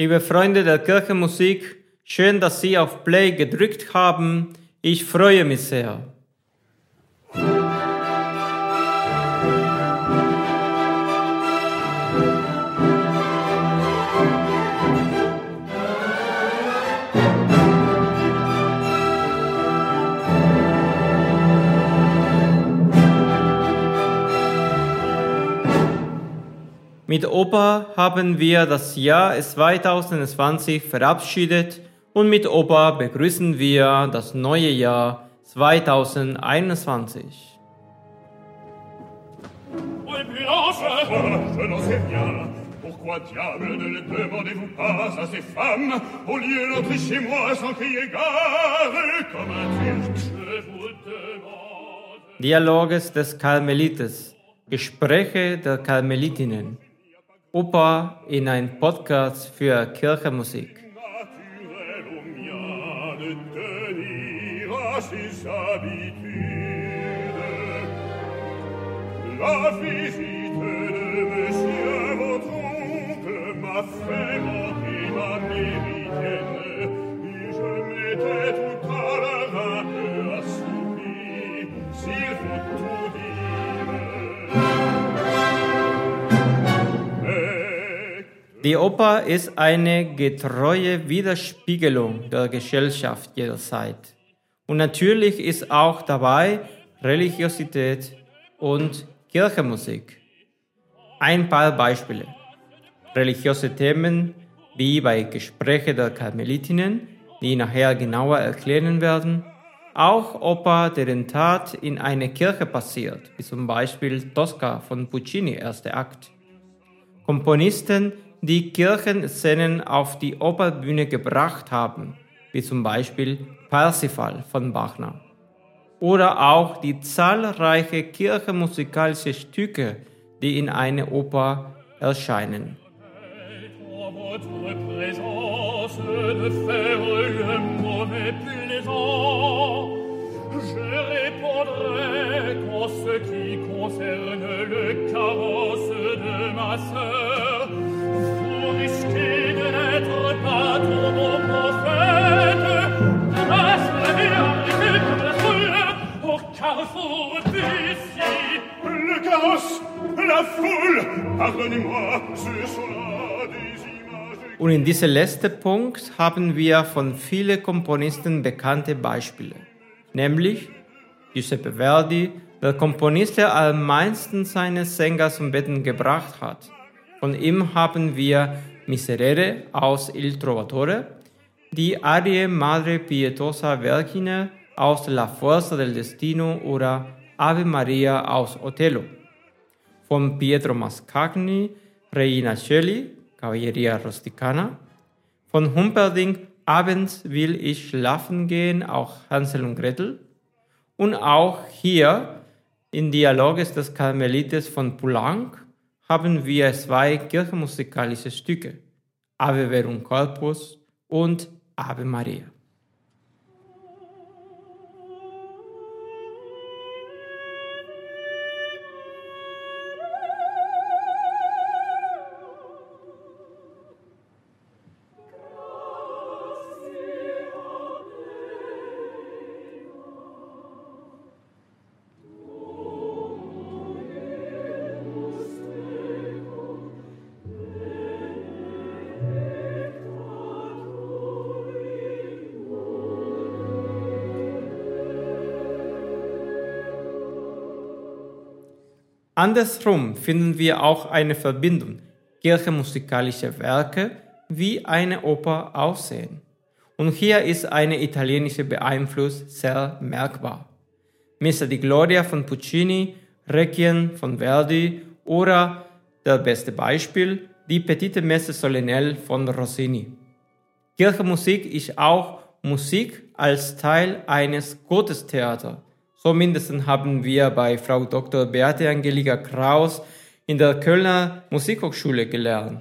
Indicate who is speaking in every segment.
Speaker 1: Liebe Freunde der Kirchenmusik, schön, dass Sie auf Play gedrückt haben. Ich freue mich sehr. Mit Opa haben wir das Jahr 2020 verabschiedet und mit Opa begrüßen wir das neue Jahr 2021. Pourquoi diable ne le demandez-vous pas à ces femmes Au lieu d'entrer chez moi sans crier gare Comme un turc, je vous demande Dialoges des Karmelites Gespräche der Karmelitinnen Opa in ein Podcast für Kirchenmusik. La Die Oper ist eine getreue Widerspiegelung der Gesellschaft jeder Zeit. Und natürlich ist auch dabei Religiosität und Kirchenmusik. Ein paar Beispiele. Religiöse Themen wie bei Gespräche der Karmelitinnen, die nachher genauer erklären werden. Auch Oper, deren Tat in einer Kirche passiert, wie zum Beispiel Tosca von Puccini, erster Akt. Komponisten, die Kirchenszenen auf die Operbühne gebracht haben, wie zum Beispiel Parsifal von Bachner. Oder auch die zahlreichen kirchenmusikalische Stücke, die in einer Oper erscheinen. Je répondrai qu'en ce qui concerne le carrosse de ma sœur, Und in diesem letzten Punkt haben wir von vielen Komponisten bekannte Beispiele, nämlich Giuseppe Verdi, der Komponist, der am meisten seine Sänger zum Betten gebracht hat. Von ihm haben wir Miserere aus Il Trovatore, die Arie Madre Pietosa Vergine aus La Fuerza del Destino oder Ave Maria aus Otello. Von Pietro Mascagni, Reina Shelley, Cavalleria Rusticana. Von Humperdinck, Abends will ich schlafen gehen, auch Hansel und Gretel. Und auch hier in Dialoges des Karmelites von Poulenc haben wir zwei kirchenmusikalische Stücke, Ave Verum Corpus und Ave Maria. Andersrum finden wir auch eine Verbindung kirchenmusikalischer Werke wie eine Oper aussehen. Und hier ist eine italienische Beeinfluss sehr merkbar. Missa di Gloria von Puccini, Requiem von Verdi oder das beste Beispiel, die Petite Messe Solennelle von Rossini. Kirchenmusik ist auch Musik als Teil eines Gottestheaters so mindestens haben wir bei Frau Dr. Beate Angelika Kraus in der Kölner Musikhochschule gelernt.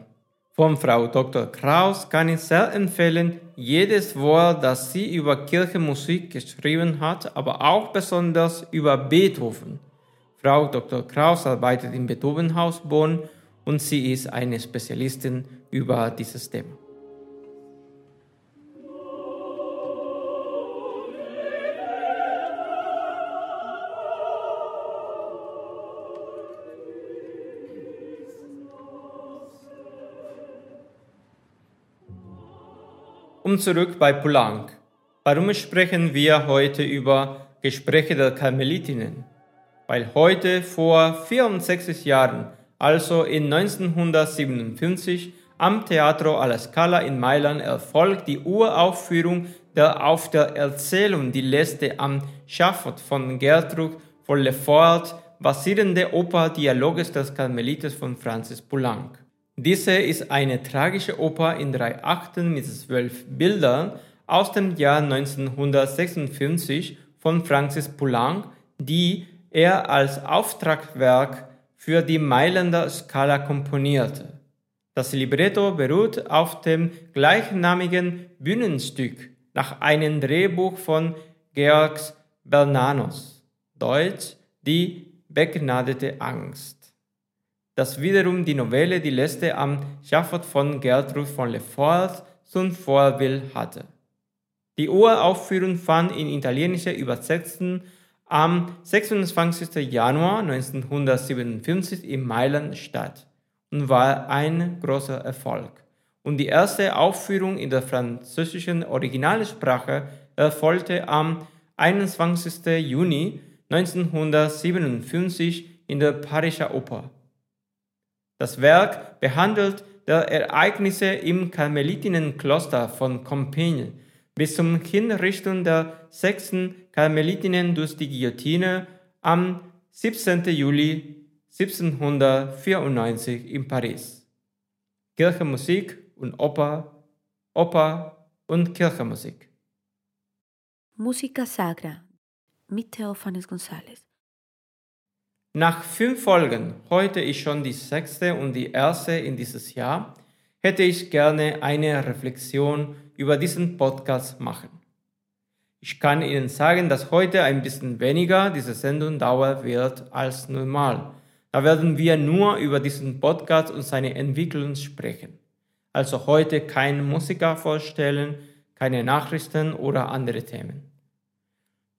Speaker 1: Von Frau Dr. Kraus kann ich sehr empfehlen, jedes Wort, das sie über Kirchenmusik geschrieben hat, aber auch besonders über Beethoven. Frau Dr. Kraus arbeitet im Beethovenhaus Bonn und sie ist eine Spezialistin über dieses Thema. Und zurück bei Poulenc. Warum sprechen wir heute über Gespräche der Karmelitinnen? Weil heute vor 64 Jahren, also in 1957, am Teatro alla Scala in Mailand erfolgt die Uraufführung der auf der Erzählung Die Leste am Schafott von Gertrud von Lefort basierende Oper Dialoges des Karmelites von Francis Poulenc. Diese ist eine tragische Oper in drei Akten mit zwölf Bildern aus dem Jahr 1956 von Francis Poulenc, die er als Auftragwerk für die Mailänder Scala komponierte. Das Libretto beruht auf dem gleichnamigen Bühnenstück nach einem Drehbuch von Georg Bernanos, Deutsch Die begnadete Angst, das wiederum die Novelle Die Liste am Schafott von Gertrud von Lefort zum Vorbild hatte. Die Uraufführung fand in italienischer Übersetzung am 26. Januar 1957 in Mailand statt und war ein großer Erfolg. Und die erste Aufführung in der französischen Originalsprache erfolgte am 21. Juni 1957 in der Pariser Oper. Das Werk behandelt die Ereignisse im Karmelitinnenkloster von Compiègne bis zum Hinrichten der sechsten Karmelitinnen durch die Guillotine am 17. Juli 1794 in Paris. Kirchenmusik und Oper, Oper und Kirchenmusik.
Speaker 2: Música Sagra mit Theophanes González.
Speaker 1: Nach fünf Folgen, heute ist schon die sechste und die erste in dieses Jahr, hätte ich gerne eine Reflexion über diesen Podcast machen. Ich kann Ihnen sagen, dass heute ein bisschen weniger diese Sendung dauern wird als normal. Da werden wir nur über diesen Podcast und seine Entwicklung sprechen. Also heute kein Musiker vorstellen, keine Nachrichten oder andere Themen.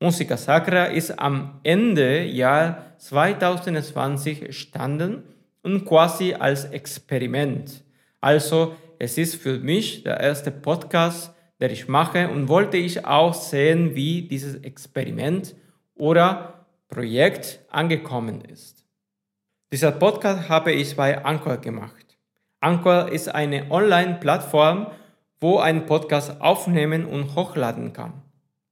Speaker 1: Musica Sacra ist am Ende Jahr 2020 entstanden und quasi als Experiment. Also es ist für mich der erste Podcast, der ich mache und wollte ich auch sehen, wie dieses Experiment oder Projekt angekommen ist. Dieser Podcast habe ich bei Anchor gemacht. Anchor ist eine Online-Plattform, wo ein Podcast aufnehmen und hochladen kann.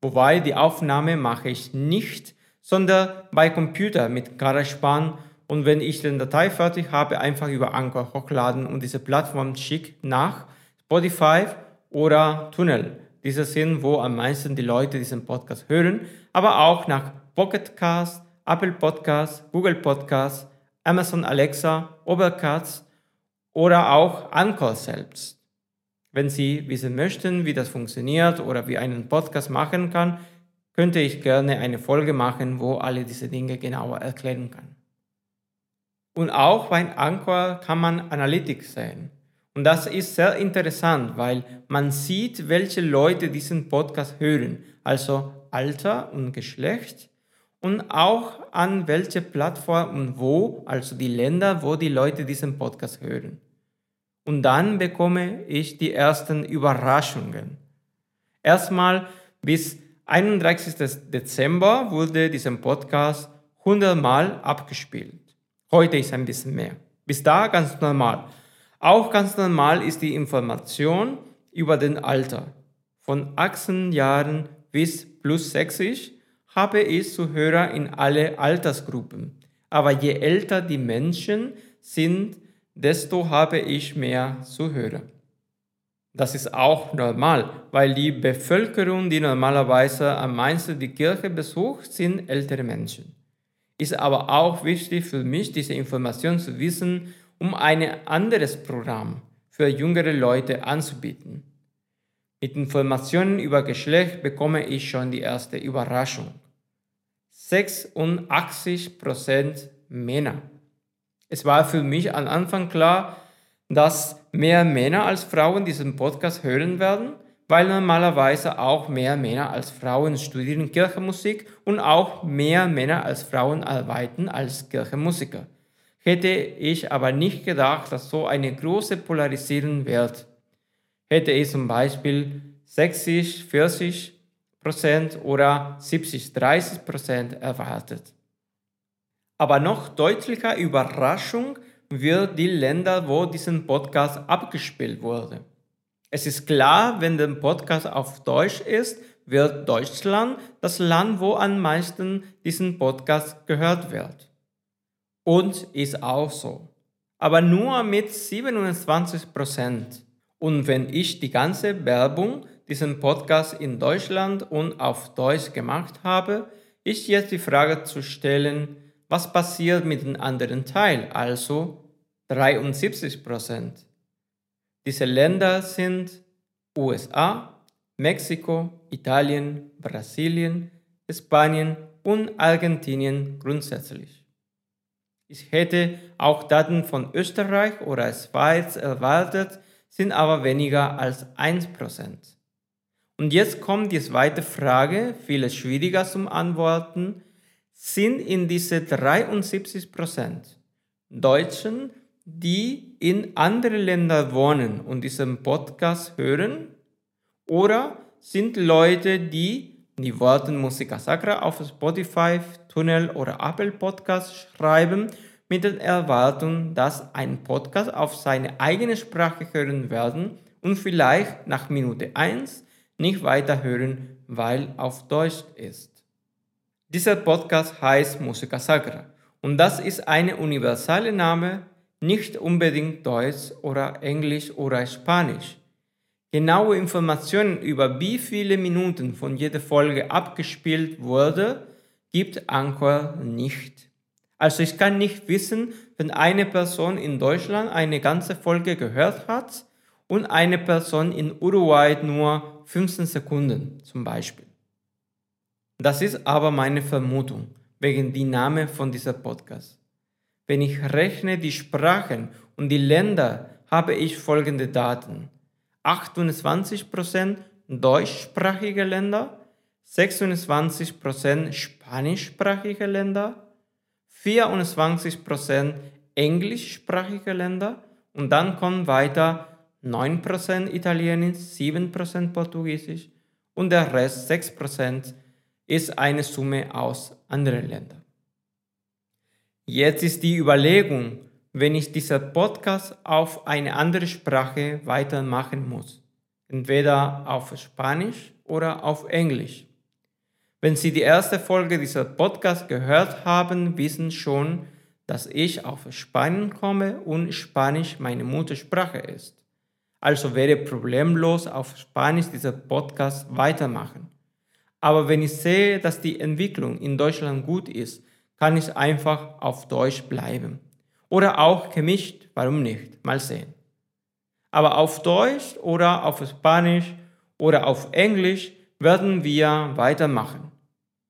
Speaker 1: Wobei die Aufnahme mache ich nicht, sondern bei Computer mit GarageBand und wenn ich den Datei fertig habe, einfach über Anchor hochladen und diese Plattform schickt nach Spotify oder Tunnel. Diese sind, wo am meisten die Leute diesen Podcast hören, aber auch nach Pocket Cast, Apple Podcast, Google Podcast, Amazon Alexa, Overcast oder auch Anchor selbst. Wenn Sie wissen möchten, wie das funktioniert oder wie einen Podcast machen kann, könnte ich gerne eine Folge machen, wo alle diese Dinge genauer erklären kann. Und auch bei Anchor kann man Analytics sehen. Und das ist sehr interessant, weil man sieht, welche Leute diesen Podcast hören, also Alter und Geschlecht und auch an welche Plattform und wo, also die Länder, wo die Leute diesen Podcast hören. Und dann bekomme ich die ersten Überraschungen. Erstmal bis 31. Dezember wurde dieser Podcast 100 Mal abgespielt. Heute ist ein bisschen mehr. Bis da ganz normal. Auch ganz normal ist die Information über den Alter. Von 18 Jahren bis plus 60 habe ich Zuhörer in alle Altersgruppen. Aber je älter die Menschen sind, desto habe ich mehr Zuhörer. Das ist auch normal, weil die Bevölkerung, die normalerweise am meisten die Kirche besucht, sind ältere Menschen. Ist aber auch wichtig für mich, diese Information zu wissen, um ein anderes Programm für jüngere Leute anzubieten. Mit Informationen über Geschlecht bekomme ich schon die erste Überraschung. 86% Männer. Es war für mich am Anfang klar, dass mehr Männer als Frauen diesen Podcast hören werden, weil normalerweise auch mehr Männer als Frauen studieren Kirchenmusik und auch mehr Männer als Frauen arbeiten als Kirchenmusiker. Hätte ich aber nicht gedacht, dass so eine große Polarisierung wird. Hätte ich zum Beispiel 60, 40 Prozent oder 70, 30 Prozent erwartet. Aber noch deutlicher Überraschung wird die Länder, wo diesen Podcast abgespielt wurde. Es ist klar, wenn der Podcast auf Deutsch ist, wird Deutschland das Land, wo am meisten diesen Podcast gehört wird. Und ist auch so. Aber nur mit 27 Prozent. Und wenn ich die ganze Werbung diesen Podcast in Deutschland und auf Deutsch gemacht habe, ist jetzt die Frage zu stellen, was passiert mit dem anderen Teil, also 73 Prozent. Diese Länder sind USA, Mexiko, Italien, Brasilien, Spanien und Argentinien grundsätzlich. Ich hätte auch Daten von Österreich oder Schweiz erwartet, sind aber weniger als 1%. Und jetzt kommt die zweite Frage, viel schwieriger zum Antworten. Sind in diese 73% Deutschen, die in andere Länder wohnen und diesen Podcast hören? Oder sind Leute, die die Worte Musica Sacra auf Spotify, Tunnel oder Apple Podcast schreiben, mit der Erwartung, dass ein Podcast auf seine eigene Sprache hören werden und vielleicht nach Minute 1 nicht weiterhören, weil auf Deutsch ist. Dieser Podcast heißt Musica Sacra und das ist eine universale Name, nicht unbedingt Deutsch oder Englisch oder Spanisch. Genaue Informationen über wie viele Minuten von jeder Folge abgespielt wurde, gibt Anchor nicht. Also ich kann nicht wissen, wenn eine Person in Deutschland eine ganze Folge gehört hat und eine Person in Uruguay nur 15 Sekunden zum Beispiel. Das ist aber meine Vermutung wegen die Name von dieser Podcast. Wenn ich rechne die Sprachen und die Länder, habe ich folgende Daten. 28% deutschsprachige Länder, 26% spanischsprachige Länder, 24% englischsprachige Länder und dann kommen weiter 9% Italienisch, 7% Portugiesisch und der Rest 6% ist eine Summe aus anderen Ländern. Jetzt ist die Überlegung, wenn ich diesen Podcast auf eine andere Sprache weitermachen muss. Entweder auf Spanisch oder auf Englisch. Wenn Sie die erste Folge dieser Podcast gehört haben, wissen schon, dass ich auf Spanien komme und Spanisch meine Muttersprache ist. Also werde problemlos auf Spanisch dieser Podcast weitermachen. Aber wenn ich sehe, dass die Entwicklung in Deutschland gut ist, kann ich einfach auf Deutsch bleiben. Oder auch gemischt, warum nicht? Mal sehen. Aber auf Deutsch oder auf Spanisch oder auf Englisch werden wir weitermachen.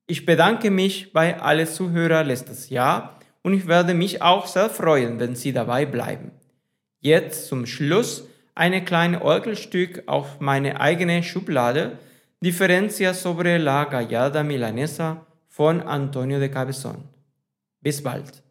Speaker 1: Ich bedanke mich bei allen Zuhörern letztes Jahr und ich werde mich auch sehr freuen, wenn Sie dabei bleiben. Jetzt zum Schluss eine kleine Orgelstück auf meine eigene Schublade, Differencia sobre la Gallarda Milanesa von Antonio de Cabezón. Bis bald.